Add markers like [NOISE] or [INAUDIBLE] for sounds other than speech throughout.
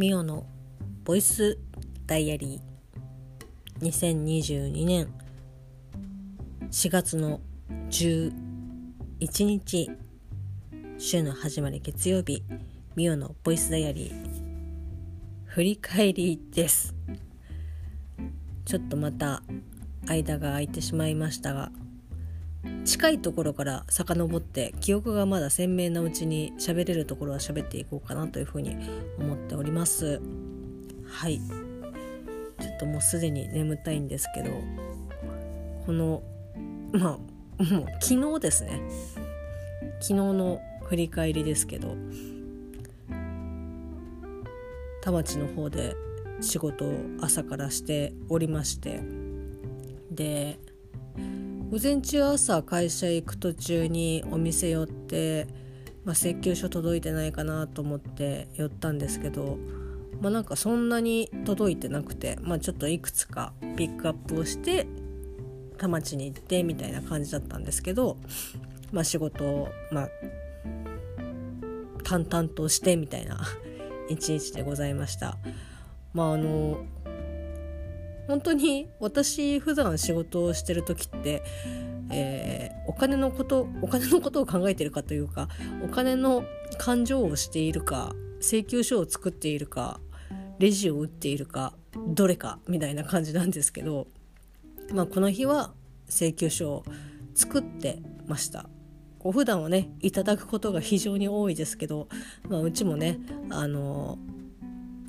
ミオのボイスダイアリー。2022年。4月の11日。週の始まり月曜日。ミオのボイスダイアリー。振り返りです。ちょっとまた間が空いてしまいましたが。近いところから遡って記憶がまだ鮮明なうちに喋れるところは喋っていこうかなというふうに思っております。はい。ちょっともうすでに眠たいんですけどこのまあもう昨日ですね。昨日の振り返りですけど田町の方で仕事を朝からしておりましてで午前中朝会社行く途中にお店寄って、まあ、請求書届いてないかなと思って寄ったんですけどまあなんかそんなに届いてなくて、まあ、ちょっといくつかピックアップをして田町に行ってみたいな感じだったんですけど、まあ、仕事を、まあ、淡々としてみたいな [LAUGHS] 一日でございました。まああの本当に私普段仕事をしてる時って、えー、お金のことお金のことを考えてるかというかお金の感情をしているか請求書を作っているかレジを打っているかどれかみたいな感じなんですけど、まあ、この日は請求書を作ってました。こう普段はねいただくことが非常に多いですけど、まあ、うちもねあの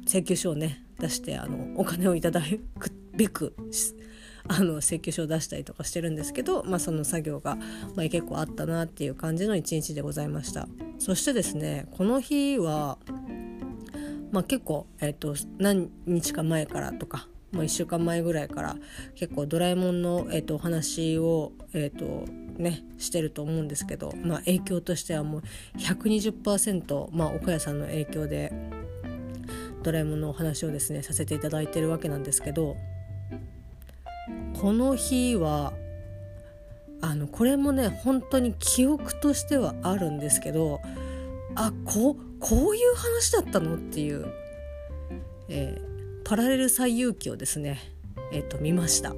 請求書をね出してあのお金をいただくべくあの請求書を出したりとかしてるんですけど、まあ、その作業が、まあ、結構あったなっていう感じの一日でございました。そしてですねこの日は、まあ、結構、えーと、何日か前からとかもう1週間前ぐらいから結構ドラえもんの、えーと、お話を、えーとね、してると思うんですけど、まあ、影響としてはもう120%、まあ、岡谷さんの影響でドラえもんのお話をですねさせていただいてるわけなんですけどこの日はあのこれもね本当に記憶としてはあるんですけどあこうこういう話だったのっていう、えー、パラレル最遊記をですねえっ、と見ました、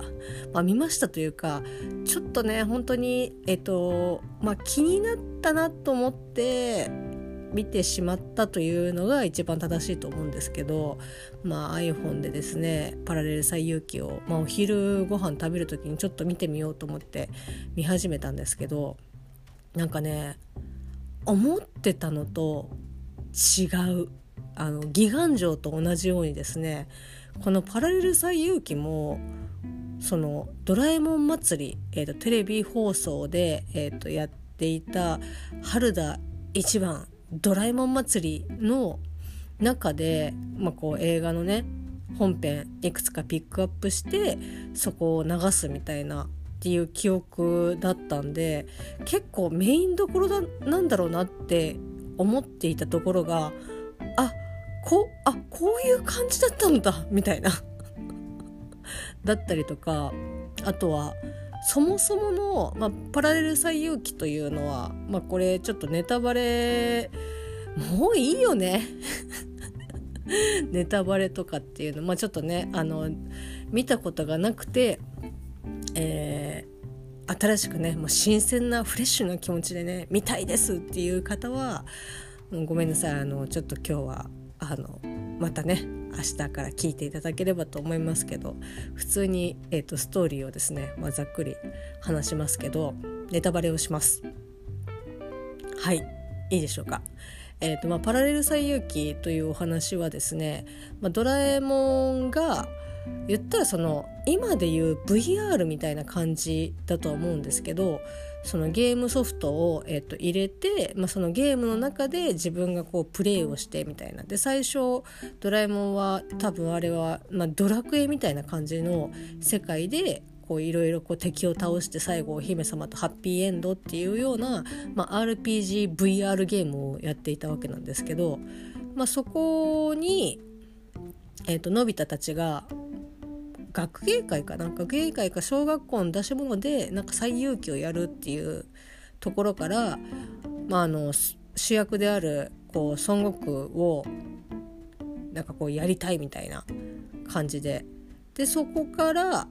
まあ、見ましたというかちょっとね本当にえっ、とまあ気になったなと思って見てしまったというのが一番正しいと思うんですけど、まあ、iPhone でですねパラレル最遊記を、まあ、お昼ご飯食べる時にちょっと見てみようと思って見始めたんですけどなんかね思ってたのと違うあのギガン城と同じようにですねこのパラレル最遊記もその「ドラえもん祭り」えーと、テレビ放送で、えーとやっていた春田一番ドラえもん祭りの中で、まあ、こう映画のね本編いくつかピックアップしてそこを流すみたいなっていう記憶だったんで結構メインどころだなんだろうなって思っていたところがあこうあこういう感じだったんだみたいな。[LAUGHS] だったりとかあとはそもそもの、まあ、パラレル最遊記というのは、まあ、これちょっとネタバレもういいよね。[LAUGHS] ネタバレとかっていうの、まあ、ちょっとねあの見たことがなくて、えー、新しくねもう新鮮なフレッシュな気持ちでね見たいですっていう方はごめんなさいあのちょっと今日はあのまたね明日から聞いていただければと思いますけど普通に、えーと、ストーリーをですね、まあ、ざっくり話しますけどネタバレをします。はいいいでしょうか。えーとまあ、パラレル最遊記というお話はですね、まあ、ドラえもんが言ったらその今でいう VR みたいな感じだとは思うんですけどそのゲームソフトを、えー、と入れて、まあ、そのゲームの中で自分がこうプレイをしてみたいな。で最初ドラえもんは多分あれは、まあ、ドラクエみたいな感じの世界でいろいろ敵を倒して最後お姫様とハッピーエンドっていうような、まあ、RPGVR ゲームをやっていたわけなんですけど、まあ、そこに、えー、とのび太たちが学芸会かな？学芸会か小学校の出し物でなんか最遊記をやるっていうところから、まあ、あの主役であるこう孫悟空をなんかこうやりたいみたいな感じで。でそこから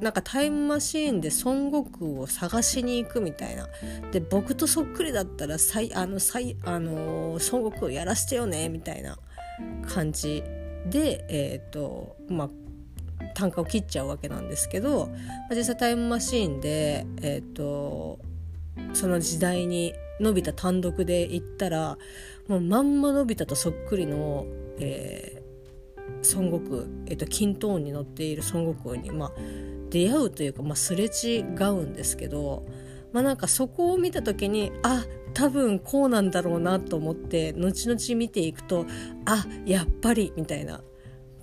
なんかタイムマシーンで孫悟空を探しに行くみたいな。で僕とそっくりだったらさいあのさいあの、孫悟空やらしてよねみたいな。感じでえ、ー、とまあ単価を切っちゃうわけなんですけど、実際タイムマシーンでえ、ー、とその時代にのび太単独で行ったらもうまんまのび太とそっくりの、えー、孫悟空、えーと、均等に乗っている孫悟空に、まあ、出会うというか、まあ、すれ違うんですけど、まあ、なんかそこを見た時にあ多分こうなんだろうなと思って後々見ていくとあやっぱりみたいな。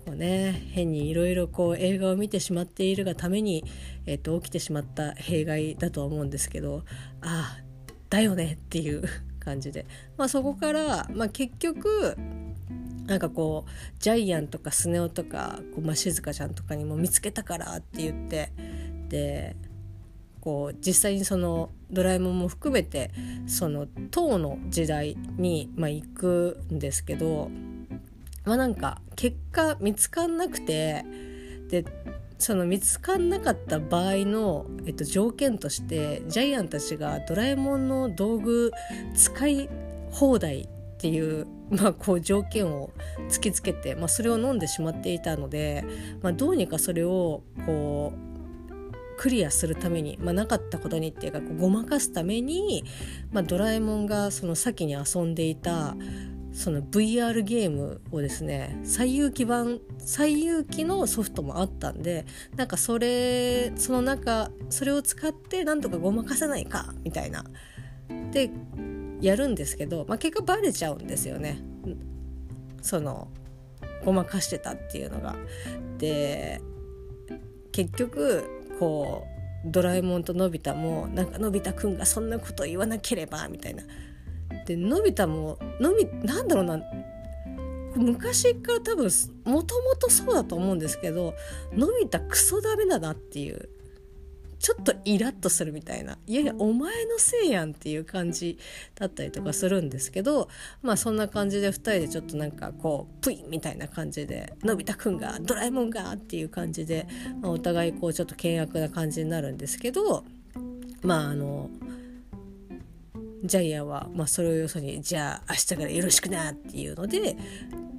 こうね変にいろいろこう映画を見てしまっているがために、えーと、起きてしまった弊害だとは思うんですけどああだよねっていう感じで、まあ、そこから、まあ、結局なんかこうジャイアンとかスネ夫とかこう、まあ、静香ちゃんとかにも見つけたからって言ってでこう実際にそのドラえもんも含めてその唐の時代に、まあ、行くんですけどまあなんか結果見つかんなくてでその見つかんなかった場合の、えっと、条件としてジャイアンたちがドラえもんの道具使い放題っていう,、まあ、こう条件を突きつけて、まあ、それを飲んでしまっていたので、まあ、どうにかそれをこうクリアするために、まあ、なかったことにっていうかごまかすために、まあ、ドラえもんがその先に遊んでいたその VR ゲームをですね最有機版最有機のソフトもあったんでなんかそれその中それを使ってなんとかごまかせないかみたいなでやるんですけど、まあ、結果バレちゃうんですよねそのごまかしてたっていうのが。で結局こうドラえもんとのび太もなんかのび太くんがそんなこと言わなければみたいな。でのび太ものびなんだろうな。昔から多分もともとそうだと思うんですけどのび太クソダメだなっていう。ちょっとイラッとするみたいな。いやいやお前のせいやんっていう感じだったりとかするんですけどまあそんな感じで2人でちょっとなんかこうプイみたいな感じでのび太くんがドラえもんがっていう感じで、まあ、お互いこうちょっと険悪な感じになるんですけどまああのジャイアンは、まあ、それをよそにじゃあ明日からよろしくなっていうので、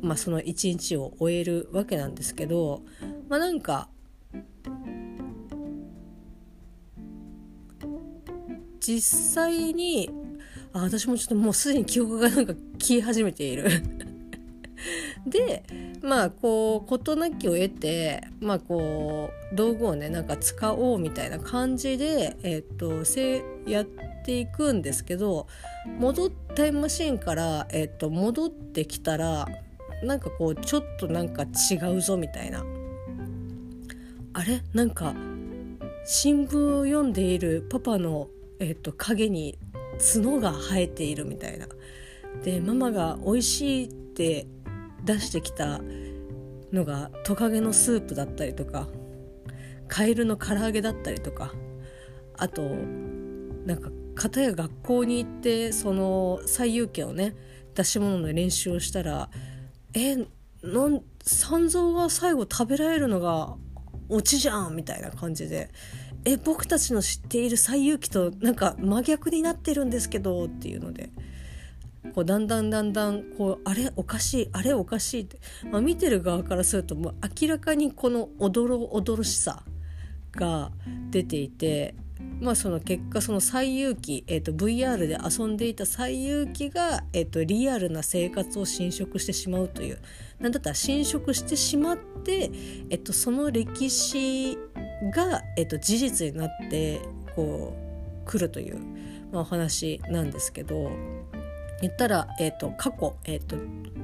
まあ、その一日を終えるわけなんですけどまあなんか実際にあ私もちょっともうすでに記憶がなんか消え始めている。[LAUGHS] でまあこう事なきを得てまあこう道具をねなんか使おうみたいな感じでえっ、とせやっていくんですけど戻タイムマシーンから、えっと、戻ってきたらなんかこうちょっとなんか違うぞみたいな。あれ？なんか新聞を読んでいるパパの、えっと、影に角が生えているみたいな。でママが美味しいって出してきたのがトカゲのスープだったりとかカエルの唐揚げだったりとかあとなんか片や学校に行ってその最有権をね出し物の練習をしたらえなん三蔵が最後食べられるのがオチじゃんみたいな感じで。え僕たちの知っている西遊記となんか真逆になってるんですけどっていうので。こうだんだんだんだんこうあれおかしいあれおかしいって、まあ、見てる側からするともう明らかにこのおどろおどろしさが出ていてまあその結果その最有機、えー、と VR で遊んでいた最有機が、えー、とリアルな生活を侵食してしまうというなんだったら侵食してしまって、えっ、とその歴史が、えっ、と事実になってこう来るという、まあ、お話なんですけど言ったら、えっと、過去、えっと、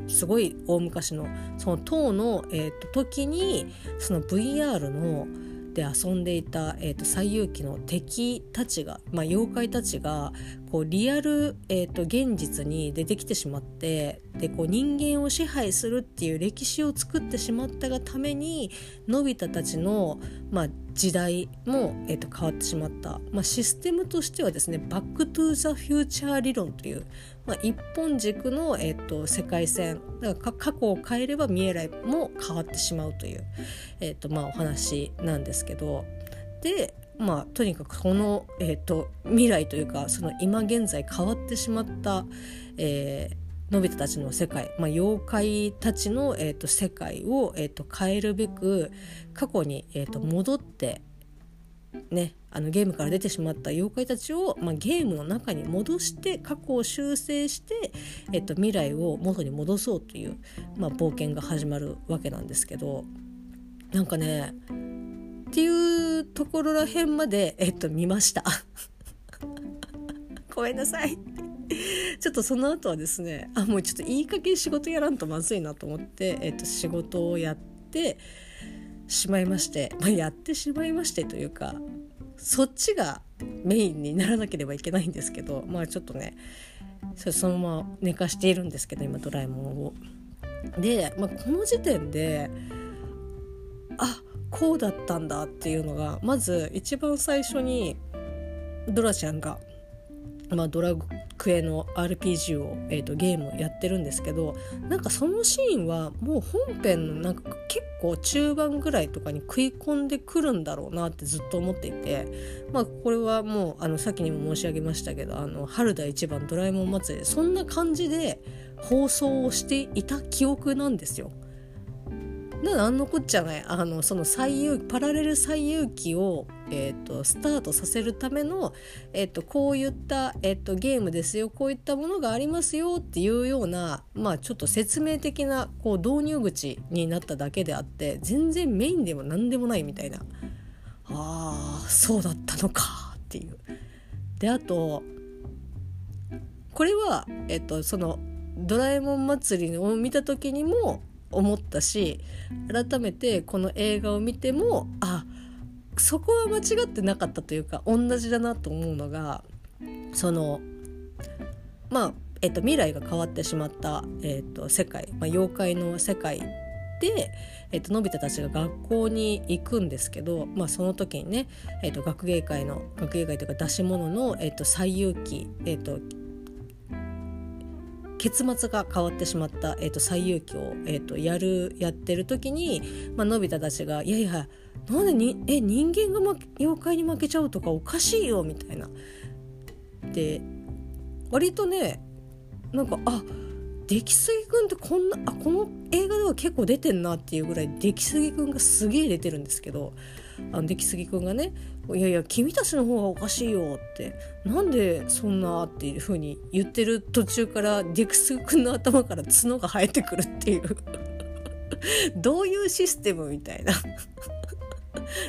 すごい大昔のその唐の、えーと、と時にその VR ので遊んでいた、えーと、西遊記の敵たちが、まあ、妖怪たちがこうリアル、えーと、現実に出てきてしまってでこう人間を支配するっていう歴史を作ってしまったがためにのび太たちの、まあ、時代も、えーと、変わってしまった、まあ、システムとしてはですねバック・トゥ・ザ・フューチャー理論という、まあ、一本軸の、えーと、世界線だから過去を変えれば未来も変わってしまうという、えーとまあ、お話なんですけど。でまあとにかくこの、えーと、未来というかその今現在変わってしまった、えー、のび太たちの世界、まあ、妖怪たちの、えーと、世界を、えーと、変えるべく過去に、えー、と戻ってね、あのゲームから出てしまった妖怪たちを、まあ、ゲームの中に戻して過去を修正して、えっと、未来を元に戻そうという、まあ、冒険が始まるわけなんですけどなんかねっていうところらへんまで、えっと、見ました。[LAUGHS] ごめんなさい。ちょっとその後はですねあもうちょっといい加減仕事やらんとまずいなと思って、えっと、仕事をやってしまいまして、まあ、やってしまいましてというかそっちがメインにならなければいけないんですけどまあちょっとねそのまま寝かしているんですけど今ドラえもんを。で、まあ、この時点であこうだったんだっていうのがまず一番最初にドラちゃんが、まあ、ドラクエの RPG を、えーと、ゲームをやってるんですけどなんかそのシーンはもう本編のなんか結構中盤ぐらいとかに食い込んでくるんだろうなってずっと思っていて、まあ、これはもうあの先にも申し上げましたけど「あの春田一番ドラえもん祭り」そんな感じで放送をしていた記憶なんですよ。なんのこっちゃないあのその最有パラレル最有機を、えーと、スタートさせるための、えーと、こういった、えーと、ゲームですよこういったものがありますよっていうような、まあ、ちょっと説明的なこう導入口になっただけであって全然メインでも何でもないみたいなあーそうだったのかっていう。であとこれは、えっと、そのドラえもん祭りを見た時にも思ったし改めてこの映画を見てもあそこは間違ってなかったというか同じだなと思うのがそのまあ、えっと、未来が変わってしまった、えっと、世界、まあ、妖怪の世界で、えっと、のび太たちが学校に行くんですけど、まあ、その時にね、えっと、学芸会の学芸会というか出し物の、えっと、最有機、えっと、結末が変わってしまった、えーと、最有機を、えーと、やるやってる時に、まあのび太たちが「いやいやなんでにえ人間が、妖怪に負けちゃうとかおかしいよ」みたいな。で割とねなんかあ出来すぎくんってこんなあこの映画では結構出てんなっていうぐらい出来すぎくんがすげえ出てるんですけどあの出来すぎくんがね「いやいや君たちの方がおかしいよ」ってなんでそんなっていう風に言ってる途中から出来すぎくんの頭から角が生えてくるっていう [LAUGHS] どういうシステムみたいな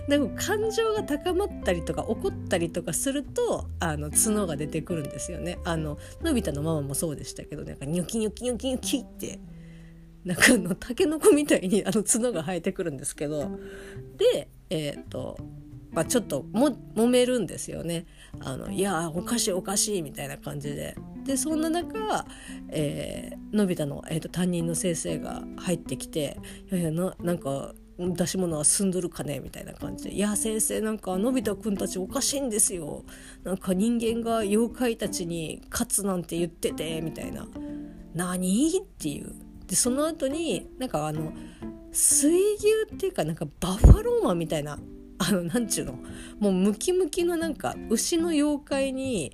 でも感情が高まったりとか怒ったりとかするとあの角が出てくるんですよね。あののび太のママもそうでしたけどなんかニョキニョキニョキニョキってなんかあのタケノコみたいにあの角が生えてくるんですけどでえっ、ー、とまあ、ちょっとも揉めるんですよね。あのいやおかしいおかしいみたいな感じで。でそんな中、えー、のび太の、えーと、担任の先生が入ってきて「いやいやななんか出し物は済んどるかね?」みたいな感じで「いや先生なんかのび太くんたちおかしいんですよ。なんか人間が妖怪たちに勝つなんて言ってて」みたいな「何?」っていう。でその後になんかあの水牛っていうかなんかバッファローマンみたいなあのなんちゅうの？もうムキムキのなんか牛の妖怪に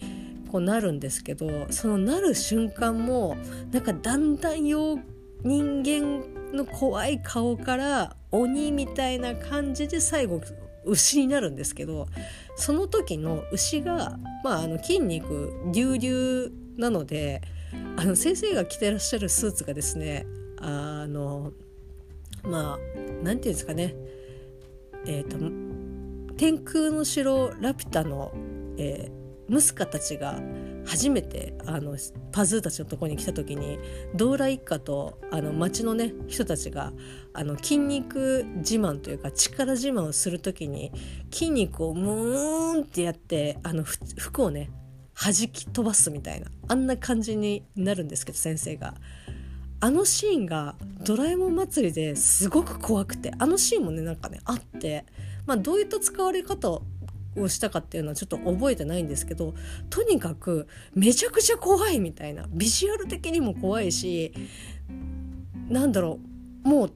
こうなるんですけどそのなる瞬間もなんかだんだん人間の怖い顔から鬼みたいな感じで最後牛になるんですけどその時の牛が、まあ、あの筋肉隆々なのであの先生が着てらっしゃるスーツがですねあのまあ何て言うんですかねえっ、ー、と天空の城ラピュタの、えー、ムスカたちが初めてあのパズーたちのとこに来た時にドーラ一家とあの町のね人たちがあの筋肉自慢というか力自慢をする時に筋肉をムーンってやってあの服をね弾き飛ばすみたいなあんな感じになるんですけど先生が。あのシーンがドラえもん祭りですごく怖くてあのシーンもねなんかねあってまあどういった使われ方をしたかっていうのはちょっと覚えてないんですけどとにかくめちゃくちゃ怖いみたいなビジュアル的にも怖いしなんだろうもう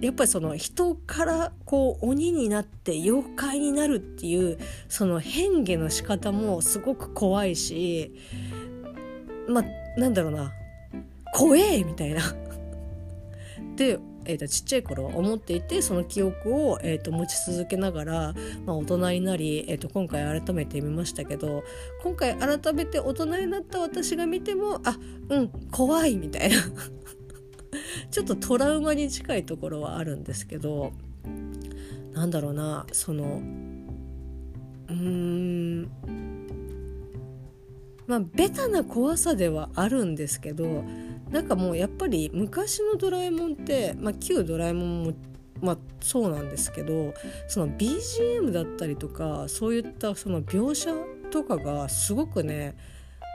やっぱりその人からこう鬼になって妖怪になるっていうその変化の仕方もすごく怖いしまあなんだろうな怖えみたいな。[LAUGHS] で、えーと、ちっちゃい頃は思っていてその記憶を、えーと、持ち続けながら、まあ、大人になり、えーと、と今回改めて見ましたけど今回改めて大人になった私が見てもあうん怖いみたいな。[LAUGHS] ちょっとトラウマに近いところはあるんですけどなんだろうなそのうーんまあベタな怖さではあるんですけどなんかもうやっぱり昔のドラえもんって、まあ、旧ドラえもんもまあそうなんですけどその BGM だったりとかそういったその描写とかがすごくね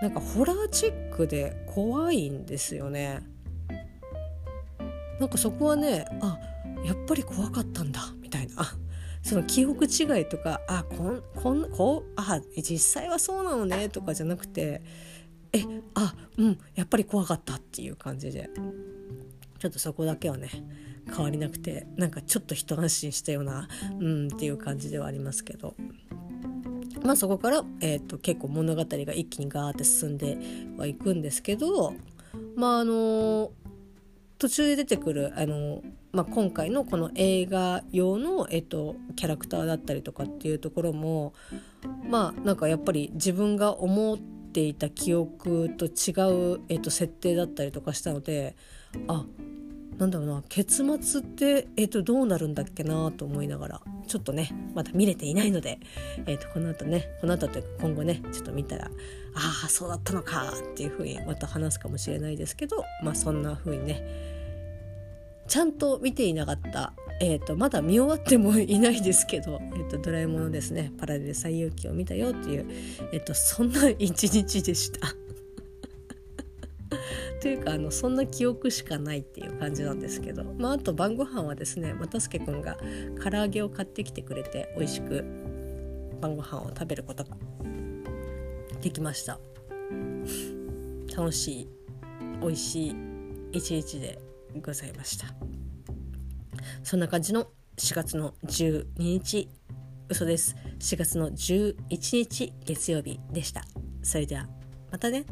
なんかホラーチックで怖いんですよね。なんかそこはねあやっぱり怖かったんだみたいなその記憶違いとかあこんこんこうあ実際はそうなのねとかじゃなくてえあうんやっぱり怖かったっていう感じでちょっとそこだけはね変わりなくてなんかちょっと一安心したようなうんっていう感じではありますけど。まあそこから、えーと、結構物語が一気にガーって進んではいくんですけどまああの途中で出てくるあの、まあ、今回のこの映画用の、えっと、キャラクターだったりとかっていうところもまあなんかやっぱり自分が思ってていた記憶と違う、えっと、設定だったりとかしたのであなんだろうな結末って、えー、とどうなるんだっけなと思いながらちょっとねまだ見れていないので、えー、とこの後ねこの後というか今後ねちょっと見たらああそうだったのかっていうふうにまた話すかもしれないですけどまあそんなふうにねちゃんと見ていなかったえーと、まだ見終わってもいないですけど、えーと、ドラえもんのですね。パラレル最遊記を見たよっていう、えーとそんな一日でした。[LAUGHS] というかあのそんな記憶しかないっていう感じなんですけど、まあ、あと晩ご飯はですね又助君が唐揚げを買ってきてくれて美味しく晩ご飯を食べることができました。楽しい美味しい一日でございました。そんな感じの4月の12日嘘です。4月の11日月曜日でした。それではまたね。